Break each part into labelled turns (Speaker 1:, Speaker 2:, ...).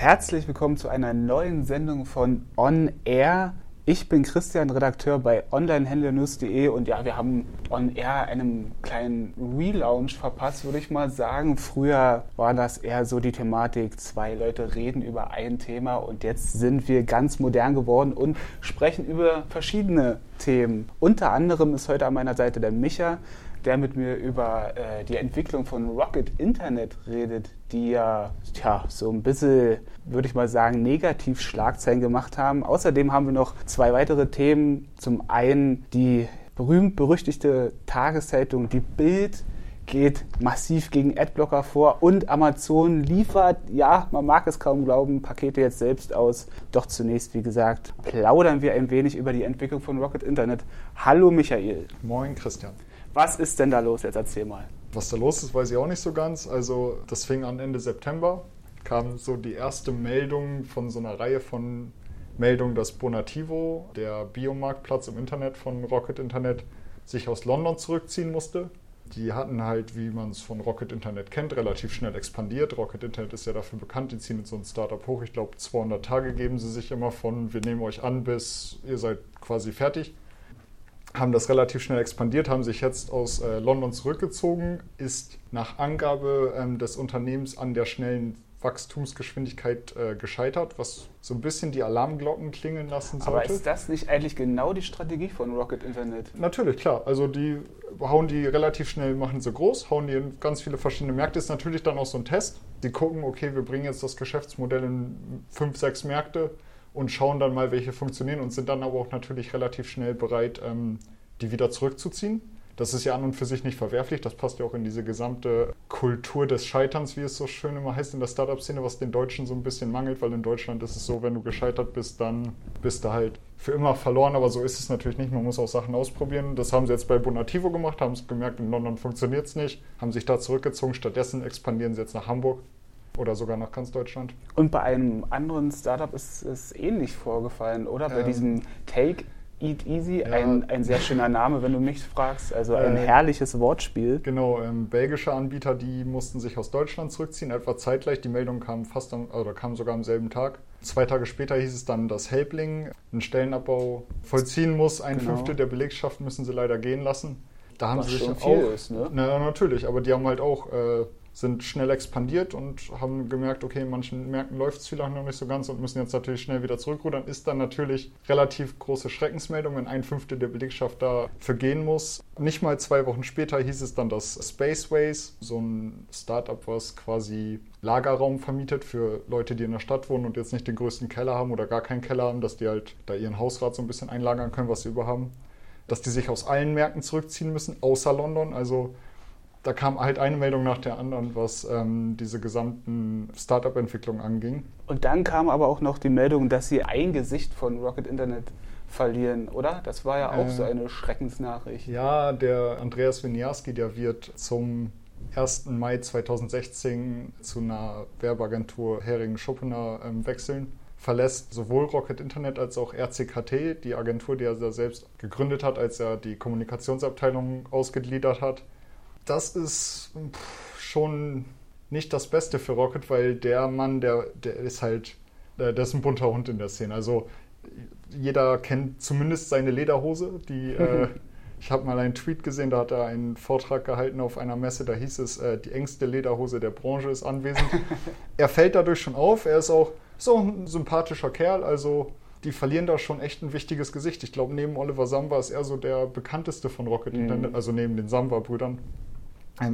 Speaker 1: Herzlich willkommen zu einer neuen Sendung von On Air. Ich bin Christian, Redakteur bei onlinehändlernews.de und ja, wir haben On Air einen kleinen Relaunch verpasst, würde ich mal sagen. Früher war das eher so die Thematik, zwei Leute reden über ein Thema und jetzt sind wir ganz modern geworden und sprechen über verschiedene Themen. Unter anderem ist heute an meiner Seite der Micha, der mit mir über äh, die Entwicklung von Rocket Internet redet, die ja tja, so ein bisschen, würde ich mal sagen, negativ Schlagzeilen gemacht haben. Außerdem haben wir noch zwei weitere Themen. Zum einen die berühmt-berüchtigte Tageszeitung Die Bild geht massiv gegen Adblocker vor und Amazon liefert, ja, man mag es kaum glauben, Pakete jetzt selbst aus. Doch zunächst, wie gesagt, plaudern wir ein wenig über die Entwicklung von Rocket Internet. Hallo Michael.
Speaker 2: Moin Christian.
Speaker 1: Was ist denn da los? Jetzt erzähl mal.
Speaker 2: Was da los ist, weiß ich auch nicht so ganz. Also das fing an Ende September, kam so die erste Meldung von so einer Reihe von Meldungen, dass Bonativo, der Biomarktplatz im Internet von Rocket Internet, sich aus London zurückziehen musste. Die hatten halt, wie man es von Rocket Internet kennt, relativ schnell expandiert. Rocket Internet ist ja dafür bekannt, die ziehen in so ein Startup hoch. Ich glaube, 200 Tage geben sie sich immer von, wir nehmen euch an, bis ihr seid quasi fertig haben das relativ schnell expandiert, haben sich jetzt aus äh, London zurückgezogen, ist nach Angabe ähm, des Unternehmens an der schnellen Wachstumsgeschwindigkeit äh, gescheitert, was so ein bisschen die Alarmglocken klingeln lassen sollte.
Speaker 1: Aber ist das nicht eigentlich genau die Strategie von Rocket Internet?
Speaker 2: Natürlich, klar. Also die hauen die relativ schnell, machen sie groß, hauen die in ganz viele verschiedene Märkte. Ist natürlich dann auch so ein Test. Die gucken, okay, wir bringen jetzt das Geschäftsmodell in fünf, sechs Märkte und schauen dann mal, welche funktionieren und sind dann aber auch natürlich relativ schnell bereit, ähm, die wieder zurückzuziehen. Das ist ja an und für sich nicht verwerflich. Das passt ja auch in diese gesamte Kultur des Scheiterns, wie es so schön immer heißt in der Startup-Szene, was den Deutschen so ein bisschen mangelt, weil in Deutschland ist es so, wenn du gescheitert bist, dann bist du halt für immer verloren. Aber so ist es natürlich nicht. Man muss auch Sachen ausprobieren. Das haben sie jetzt bei Bonativo gemacht, haben es gemerkt, in London funktioniert es nicht, haben sich da zurückgezogen. Stattdessen expandieren sie jetzt nach Hamburg oder sogar nach ganz Deutschland.
Speaker 1: Und bei einem anderen Startup ist es ähnlich vorgefallen, oder? Bei ähm, diesem Take Eat Easy, ja, ein, ein sehr schöner Name, wenn du mich fragst. Also ein äh, herrliches Wortspiel.
Speaker 2: Genau, ähm, belgische Anbieter, die mussten sich aus Deutschland zurückziehen, etwa zeitgleich. Die Meldung kam fast am, oder kam sogar am selben Tag. Zwei Tage später hieß es dann, dass Helpling einen Stellenabbau vollziehen muss. Ein genau. Fünftel der Belegschaft müssen sie leider gehen lassen. Da haben Was sie sich schon auch. Ist, ne? Na, natürlich, aber die haben halt auch äh, sind schnell expandiert und haben gemerkt, okay, in manchen Märkten läuft es vielleicht noch nicht so ganz und müssen jetzt natürlich schnell wieder zurückrudern. Ist dann natürlich relativ große Schreckensmeldung, wenn ein Fünftel der Belegschaft da vergehen muss. Nicht mal zwei Wochen später hieß es dann, dass Spaceways, so ein Startup, was quasi Lagerraum vermietet für Leute, die in der Stadt wohnen und jetzt nicht den größten Keller haben oder gar keinen Keller haben, dass die halt da ihren Hausrat so ein bisschen einlagern können, was sie überhaben. Dass die sich aus allen Märkten zurückziehen müssen, außer London. Also da kam halt eine Meldung nach der anderen, was ähm, diese gesamten Startup-Entwicklungen anging.
Speaker 1: Und dann kam aber auch noch die Meldung, dass sie ein Gesicht von Rocket Internet verlieren, oder? Das war ja auch äh, so eine Schreckensnachricht.
Speaker 2: Ja, der Andreas Winiarski, der wird zum 1. Mai 2016 zu einer Werbeagentur Hering Schuppener ähm, wechseln. Verlässt sowohl Rocket Internet als auch RCKT, die Agentur, die er selbst gegründet hat, als er die Kommunikationsabteilung ausgegliedert hat das ist schon nicht das Beste für Rocket, weil der Mann, der, der ist halt, der ist ein bunter Hund in der Szene. Also jeder kennt zumindest seine Lederhose, die äh, ich habe mal einen Tweet gesehen, da hat er einen Vortrag gehalten auf einer Messe, da hieß es, äh, die engste Lederhose der Branche ist anwesend. er fällt dadurch schon auf, er ist auch so ein sympathischer Kerl, also die verlieren da schon echt ein wichtiges Gesicht. Ich glaube, neben Oliver Samba ist er so der bekannteste von Rocket mhm. also neben den Samba-Brüdern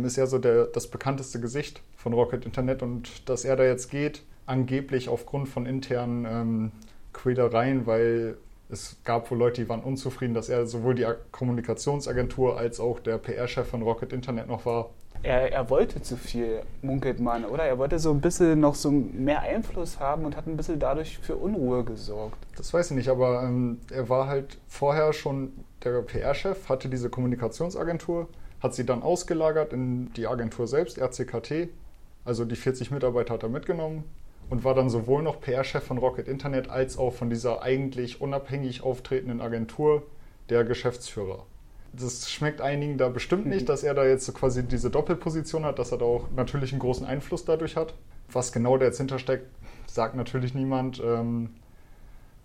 Speaker 2: ist ja so der, das bekannteste Gesicht von Rocket Internet und dass er da jetzt geht, angeblich aufgrund von internen ähm, Quälereien, weil es gab wohl Leute, die waren unzufrieden, dass er sowohl die Kommunikationsagentur als auch der PR-Chef von Rocket Internet noch war.
Speaker 1: Er, er, wollte zu viel, munkelt man, oder? Er wollte so ein bisschen noch so mehr Einfluss haben und hat ein bisschen dadurch für Unruhe gesorgt.
Speaker 2: Das weiß ich nicht, aber ähm, er war halt vorher schon der PR-Chef, hatte diese Kommunikationsagentur hat sie dann ausgelagert in die Agentur selbst, RCKT. Also die 40 Mitarbeiter hat er mitgenommen und war dann sowohl noch PR-Chef von Rocket Internet als auch von dieser eigentlich unabhängig auftretenden Agentur der Geschäftsführer. Das schmeckt einigen da bestimmt nicht, dass er da jetzt so quasi diese Doppelposition hat, dass er da auch natürlich einen großen Einfluss dadurch hat. Was genau da jetzt hintersteckt, sagt natürlich niemand. Ähm,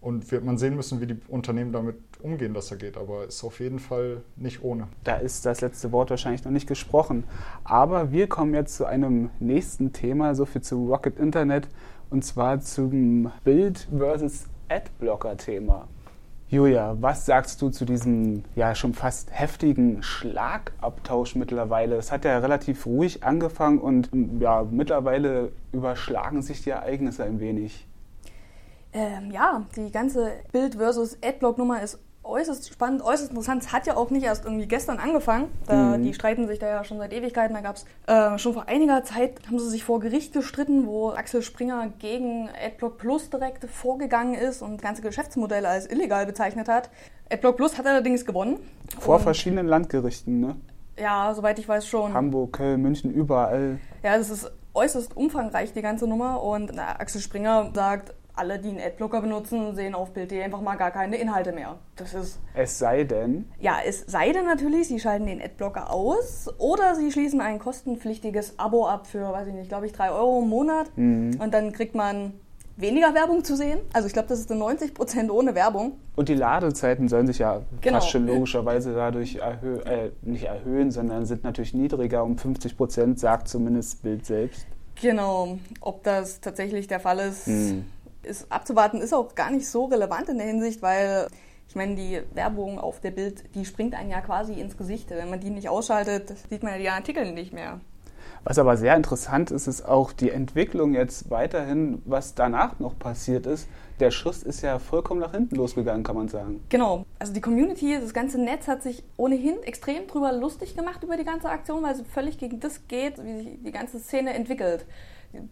Speaker 2: und wird man sehen müssen, wie die Unternehmen damit umgehen, dass er geht. Aber ist auf jeden Fall nicht ohne.
Speaker 1: Da ist das letzte Wort wahrscheinlich noch nicht gesprochen. Aber wir kommen jetzt zu einem nächsten Thema, so viel zu Rocket Internet, und zwar zum Bild versus Adblocker-Thema. Julia, was sagst du zu diesem ja schon fast heftigen Schlagabtausch mittlerweile? Es hat ja relativ ruhig angefangen und ja, mittlerweile überschlagen sich die Ereignisse ein wenig.
Speaker 3: Ähm, ja, die ganze Bild versus Adblock-Nummer ist äußerst spannend, äußerst interessant. Es hat ja auch nicht erst irgendwie gestern angefangen. Da, mhm. Die streiten sich da ja schon seit Ewigkeiten. Da gab es äh, schon vor einiger Zeit, haben sie sich vor Gericht gestritten, wo Axel Springer gegen Adblock Plus direkt vorgegangen ist und ganze Geschäftsmodell als illegal bezeichnet hat. Adblock Plus hat allerdings gewonnen.
Speaker 1: Vor verschiedenen Landgerichten, ne?
Speaker 3: Ja, soweit ich weiß schon.
Speaker 1: Hamburg, Köln, München, überall.
Speaker 3: Ja, das ist äußerst umfangreich, die ganze Nummer. Und na, Axel Springer sagt, alle, die einen Adblocker benutzen, sehen auf Bild.de einfach mal gar keine Inhalte mehr. Das ist.
Speaker 1: Es sei denn.
Speaker 3: Ja, es sei denn natürlich, sie schalten den Adblocker aus oder sie schließen ein kostenpflichtiges Abo ab für, weiß ich nicht, glaube ich, 3 Euro im Monat. Mhm. Und dann kriegt man weniger Werbung zu sehen. Also ich glaube, das ist 90 Prozent ohne Werbung.
Speaker 1: Und die Ladezeiten sollen sich ja genau. fast schon logischerweise dadurch erhö äh, nicht erhöhen, sondern sind natürlich niedriger um 50 Prozent, sagt zumindest Bild selbst.
Speaker 3: Genau. Ob das tatsächlich der Fall ist, mhm ist abzuwarten, ist auch gar nicht so relevant in der Hinsicht, weil ich meine, die Werbung auf der Bild, die springt einem ja quasi ins Gesicht. Wenn man die nicht ausschaltet, sieht man ja die Artikel nicht mehr.
Speaker 1: Was aber sehr interessant ist, ist auch die Entwicklung jetzt weiterhin, was danach noch passiert ist. Der Schuss ist ja vollkommen nach hinten losgegangen, kann man sagen.
Speaker 3: Genau. Also die Community, das ganze Netz hat sich ohnehin extrem drüber lustig gemacht über die ganze Aktion, weil es völlig gegen das geht, wie sich die ganze Szene entwickelt.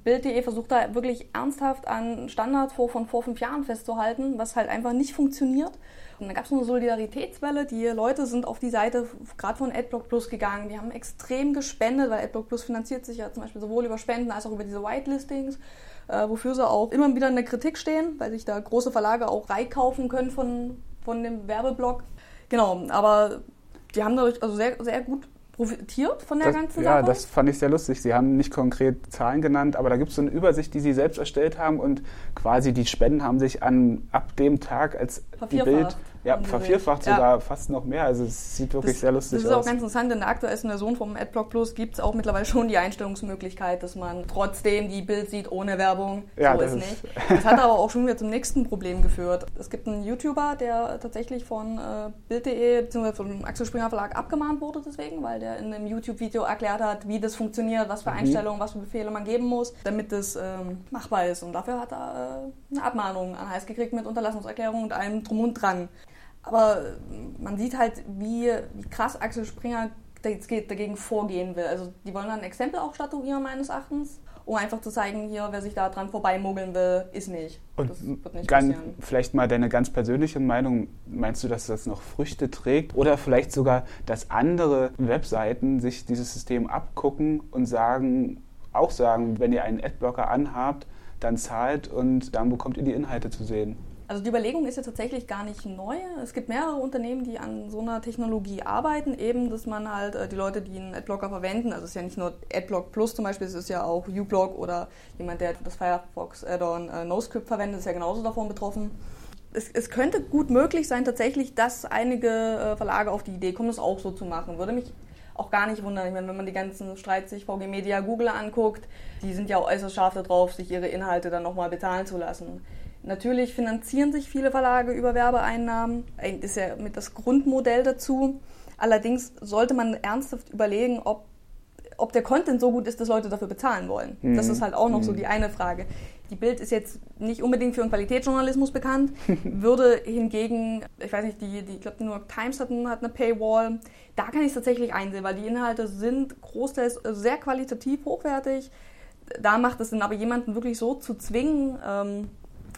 Speaker 3: Bild.de versucht da wirklich ernsthaft an Standards von vor fünf Jahren festzuhalten, was halt einfach nicht funktioniert. Und dann gab es eine Solidaritätswelle. Die Leute sind auf die Seite gerade von AdBlock Plus gegangen. Die haben extrem gespendet, weil AdBlock Plus finanziert sich ja zum Beispiel sowohl über Spenden als auch über diese Whitelistings, äh, wofür sie auch immer wieder in der Kritik stehen, weil sich da große Verlage auch reikaufen können von, von dem Werbeblock. Genau, aber die haben dadurch also sehr, sehr gut profitiert von der
Speaker 1: das,
Speaker 3: ganzen
Speaker 1: Sache? Ja, das fand ich sehr lustig. Sie haben nicht konkret Zahlen genannt, aber da gibt es so eine Übersicht, die Sie selbst erstellt haben und quasi die Spenden haben sich an ab dem Tag, als die Bild ja, vervierfacht sogar ja. fast noch mehr. Also es sieht wirklich
Speaker 3: das,
Speaker 1: sehr lustig aus.
Speaker 3: Das ist auch ganz interessant. In der aktuellsten Version vom AdBlock Plus gibt es auch mittlerweile schon die Einstellungsmöglichkeit, dass man trotzdem die Bild sieht ohne Werbung.
Speaker 1: Ja,
Speaker 3: so
Speaker 1: das
Speaker 3: ist nicht. Das hat aber auch schon wieder zum nächsten Problem geführt. Es gibt einen YouTuber, der tatsächlich von äh, Bild.de bzw. vom Axel Springer Verlag abgemahnt wurde deswegen, weil der in einem YouTube-Video erklärt hat, wie das funktioniert, was für mhm. Einstellungen, was für Befehle man geben muss, damit das ähm, machbar ist. Und dafür hat er äh, eine Abmahnung an Hals gekriegt mit Unterlassungserklärung und allem drum und dran. Aber man sieht halt, wie, wie krass Axel Springer dagegen vorgehen will. Also die wollen dann ein Exempel auch statuieren, meines Erachtens, um einfach zu zeigen, hier, wer sich da dran vorbeimogeln will, ist nicht.
Speaker 1: Und das wird nicht ganz, passieren. Vielleicht mal deine ganz persönliche Meinung. Meinst du, dass das noch Früchte trägt? Oder vielleicht sogar, dass andere Webseiten sich dieses System abgucken und sagen, auch sagen, wenn ihr einen Adblocker anhabt, dann zahlt und dann bekommt ihr die Inhalte zu sehen.
Speaker 3: Also die Überlegung ist ja tatsächlich gar nicht neu. Es gibt mehrere Unternehmen, die an so einer Technologie arbeiten, eben, dass man halt äh, die Leute, die einen Adblocker verwenden, also es ist ja nicht nur Adblock Plus zum Beispiel, es ist ja auch uBlock oder jemand, der das Firefox Add-on äh, NoScript verwendet, ist ja genauso davon betroffen. Es, es, könnte gut möglich sein tatsächlich, dass einige äh, Verlage auf die Idee kommen, das auch so zu machen. Würde mich auch gar nicht wundern. Ich meine, wenn man die ganzen Streits sich VG Media, Google anguckt, die sind ja auch äußerst scharf darauf, sich ihre Inhalte dann nochmal bezahlen zu lassen. Natürlich finanzieren sich viele Verlage über Werbeeinnahmen. Das ist ja mit das Grundmodell dazu. Allerdings sollte man ernsthaft überlegen, ob, ob der Content so gut ist, dass Leute dafür bezahlen wollen. Mhm. Das ist halt auch noch mhm. so die eine Frage. Die Bild ist jetzt nicht unbedingt für einen Qualitätsjournalismus bekannt, würde hingegen, ich weiß nicht, die, die ich glaube, die New York Times hat, hat eine Paywall. Da kann ich es tatsächlich einsehen, weil die Inhalte sind großteils sehr qualitativ hochwertig. Da macht es Sinn, aber jemanden wirklich so zu zwingen, ähm,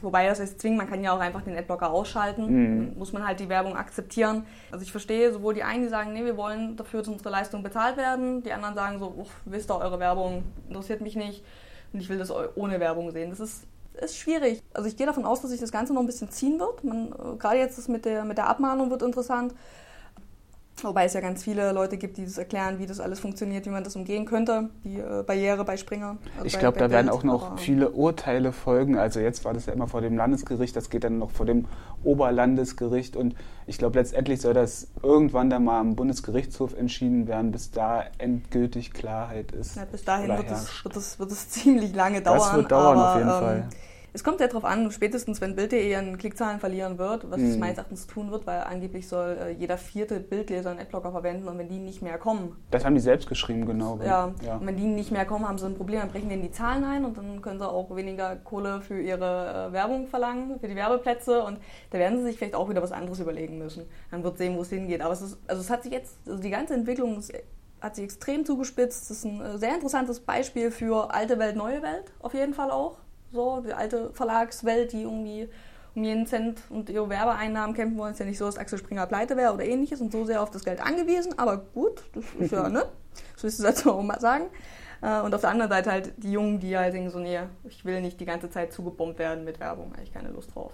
Speaker 3: Wobei das heißt zwingen, man kann ja auch einfach den Adblocker ausschalten. Mhm. Muss man halt die Werbung akzeptieren. Also ich verstehe sowohl die einen, die sagen, nee, wir wollen dafür, dass unsere Leistung bezahlt werden. Die anderen sagen so, wisst ihr, eure Werbung interessiert mich nicht und ich will das ohne Werbung sehen. Das ist, ist schwierig. Also ich gehe davon aus, dass sich das Ganze noch ein bisschen ziehen wird. Man, äh, gerade jetzt das mit der, mit der Abmahnung wird interessant. Wobei es ja ganz viele Leute gibt, die das erklären, wie das alles funktioniert, wie man das umgehen könnte, die äh, Barriere bei Springer.
Speaker 1: Also ich glaube, da werden auch noch viele Urteile folgen. Also jetzt war das ja immer vor dem Landesgericht, das geht dann noch vor dem Oberlandesgericht und ich glaube, letztendlich soll das irgendwann dann mal am Bundesgerichtshof entschieden werden, bis da endgültig Klarheit ist.
Speaker 3: Ja, bis dahin wird es, wird, es, wird es ziemlich lange dauern.
Speaker 1: Das wird dauern aber, auf jeden ähm, Fall.
Speaker 3: Es kommt ja darauf an, spätestens wenn Bild.de an Klickzahlen verlieren wird, was mhm. es meines Erachtens tun wird, weil angeblich soll äh, jeder vierte Bildleser einen Adblocker verwenden und wenn die nicht mehr kommen.
Speaker 1: Das haben die selbst geschrieben, genau.
Speaker 3: Ja, ja. und wenn die nicht mehr kommen, haben sie ein Problem, dann brechen denen die Zahlen ein und dann können sie auch weniger Kohle für ihre äh, Werbung verlangen, für die Werbeplätze und da werden sie sich vielleicht auch wieder was anderes überlegen müssen. Dann wird sehen, wo es hingeht. Aber es ist, also es hat sich jetzt, also die ganze Entwicklung ist, hat sich extrem zugespitzt. Das ist ein äh, sehr interessantes Beispiel für alte Welt, neue Welt, auf jeden Fall auch so, die alte Verlagswelt, die irgendwie um jeden Cent und ihre Werbeeinnahmen kämpfen wollen. Es ist ja nicht so, dass Axel Springer pleite wäre oder ähnliches und so sehr auf das Geld angewiesen, aber gut, das ist ja, ne? So ist es dazu auch mal sagen. Äh, und auf der anderen Seite halt die Jungen, die halt denken so, nee, ich will nicht die ganze Zeit zugebombt werden mit Werbung, habe ich keine Lust drauf.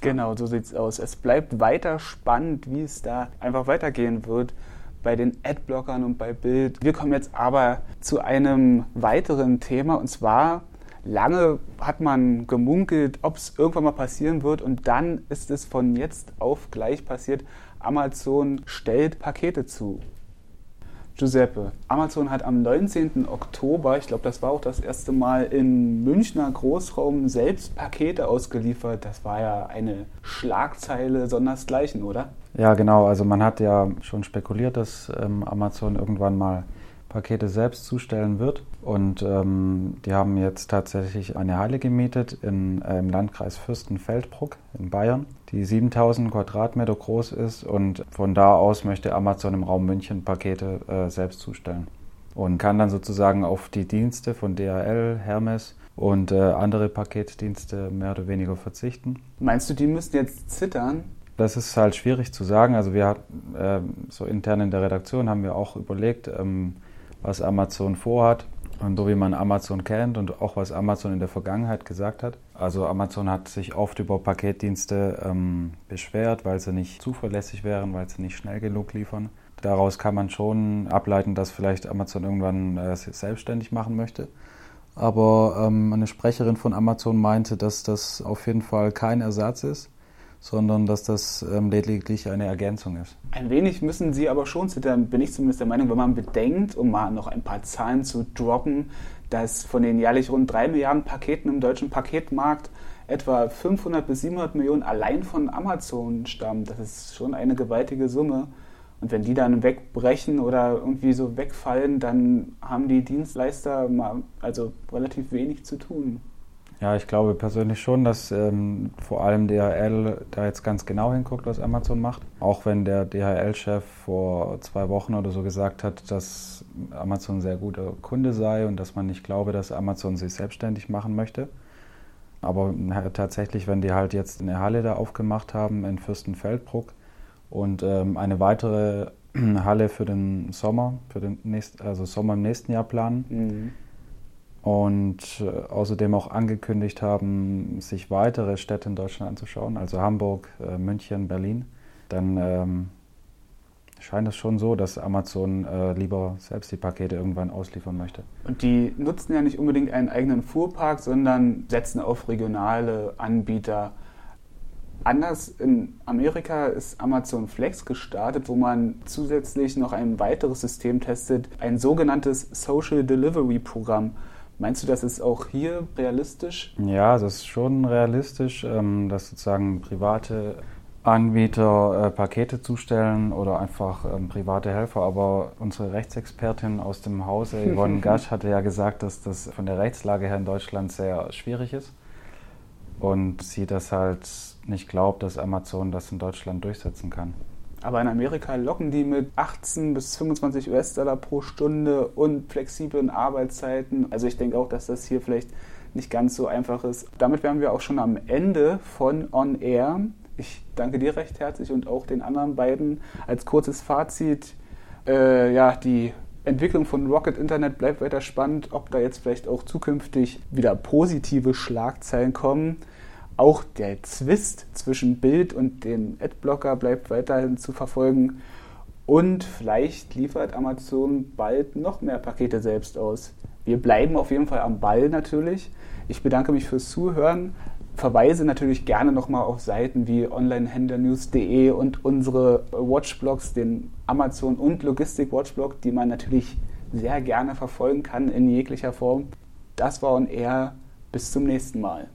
Speaker 1: Genau, so sieht es aus. Es bleibt weiter spannend, wie es da einfach weitergehen wird bei den Adblockern und bei Bild. Wir kommen jetzt aber zu einem weiteren Thema und zwar Lange hat man gemunkelt, ob es irgendwann mal passieren wird und dann ist es von jetzt auf gleich passiert. Amazon stellt Pakete zu. Giuseppe, Amazon hat am 19. Oktober, ich glaube, das war auch das erste Mal im Münchner Großraum selbst Pakete ausgeliefert. Das war ja eine Schlagzeile sondersgleichen, oder?
Speaker 4: Ja, genau. Also man hat ja schon spekuliert, dass ähm, Amazon irgendwann mal Pakete selbst zustellen wird. Und ähm, die haben jetzt tatsächlich eine Halle gemietet in, äh, im Landkreis Fürstenfeldbruck in Bayern, die 7000 Quadratmeter groß ist. Und von da aus möchte Amazon im Raum München Pakete äh, selbst zustellen. Und kann dann sozusagen auf die Dienste von DHL, Hermes und äh, andere Paketdienste mehr oder weniger verzichten.
Speaker 1: Meinst du, die müssten jetzt zittern?
Speaker 4: Das ist halt schwierig zu sagen. Also wir äh, so intern in der Redaktion haben wir auch überlegt, ähm, was Amazon vorhat und so wie man Amazon kennt und auch was Amazon in der Vergangenheit gesagt hat. Also Amazon hat sich oft über Paketdienste ähm, beschwert, weil sie nicht zuverlässig wären, weil sie nicht schnell genug liefern. Daraus kann man schon ableiten, dass vielleicht Amazon irgendwann äh, selbstständig machen möchte. Aber ähm, eine Sprecherin von Amazon meinte, dass das auf jeden Fall kein Ersatz ist sondern dass das ähm, lediglich eine Ergänzung ist.
Speaker 1: Ein wenig müssen Sie aber schon zittern, bin ich zumindest der Meinung, wenn man bedenkt, um mal noch ein paar Zahlen zu droppen, dass von den jährlich rund 3 Milliarden Paketen im deutschen Paketmarkt etwa 500 bis 700 Millionen allein von Amazon stammen. Das ist schon eine gewaltige Summe. Und wenn die dann wegbrechen oder irgendwie so wegfallen, dann haben die Dienstleister mal also relativ wenig zu tun.
Speaker 4: Ja, ich glaube persönlich schon, dass ähm, vor allem DHL da jetzt ganz genau hinguckt, was Amazon macht. Auch wenn der DHL-Chef vor zwei Wochen oder so gesagt hat, dass Amazon ein sehr guter Kunde sei und dass man nicht glaube, dass Amazon sich selbstständig machen möchte. Aber tatsächlich, wenn die halt jetzt eine Halle da aufgemacht haben in Fürstenfeldbruck und ähm, eine weitere Halle für den Sommer, für den nächsten, also Sommer im nächsten Jahr planen, mhm und äh, außerdem auch angekündigt haben, sich weitere Städte in Deutschland anzuschauen, also Hamburg, äh, München, Berlin, dann ähm, scheint es schon so, dass Amazon äh, lieber selbst die Pakete irgendwann ausliefern möchte.
Speaker 1: Und die nutzen ja nicht unbedingt einen eigenen Fuhrpark, sondern setzen auf regionale Anbieter. Anders in Amerika ist Amazon Flex gestartet, wo man zusätzlich noch ein weiteres System testet, ein sogenanntes Social Delivery Programm. Meinst du, das ist auch hier realistisch?
Speaker 4: Ja, das ist schon realistisch, ähm, dass sozusagen private Anbieter äh, Pakete zustellen oder einfach ähm, private Helfer. Aber unsere Rechtsexpertin aus dem Hause, Yvonne Gasch, hatte ja gesagt, dass das von der Rechtslage her in Deutschland sehr schwierig ist. Und sie das halt nicht glaubt, dass Amazon das in Deutschland durchsetzen kann.
Speaker 1: Aber in Amerika locken die mit 18 bis 25 US-Dollar pro Stunde und flexiblen Arbeitszeiten. Also ich denke auch, dass das hier vielleicht nicht ganz so einfach ist. Damit wären wir auch schon am Ende von On Air. Ich danke dir recht herzlich und auch den anderen beiden. Als kurzes Fazit, äh, ja, die Entwicklung von Rocket Internet bleibt weiter spannend, ob da jetzt vielleicht auch zukünftig wieder positive Schlagzeilen kommen. Auch der Zwist zwischen Bild und dem Adblocker bleibt weiterhin zu verfolgen. Und vielleicht liefert Amazon bald noch mehr Pakete selbst aus. Wir bleiben auf jeden Fall am Ball natürlich. Ich bedanke mich fürs Zuhören. Verweise natürlich gerne nochmal auf Seiten wie onlinehändlernews.de und unsere Watchblogs, den Amazon- und Logistik-Watchblog, die man natürlich sehr gerne verfolgen kann in jeglicher Form. Das war on air. Bis zum nächsten Mal.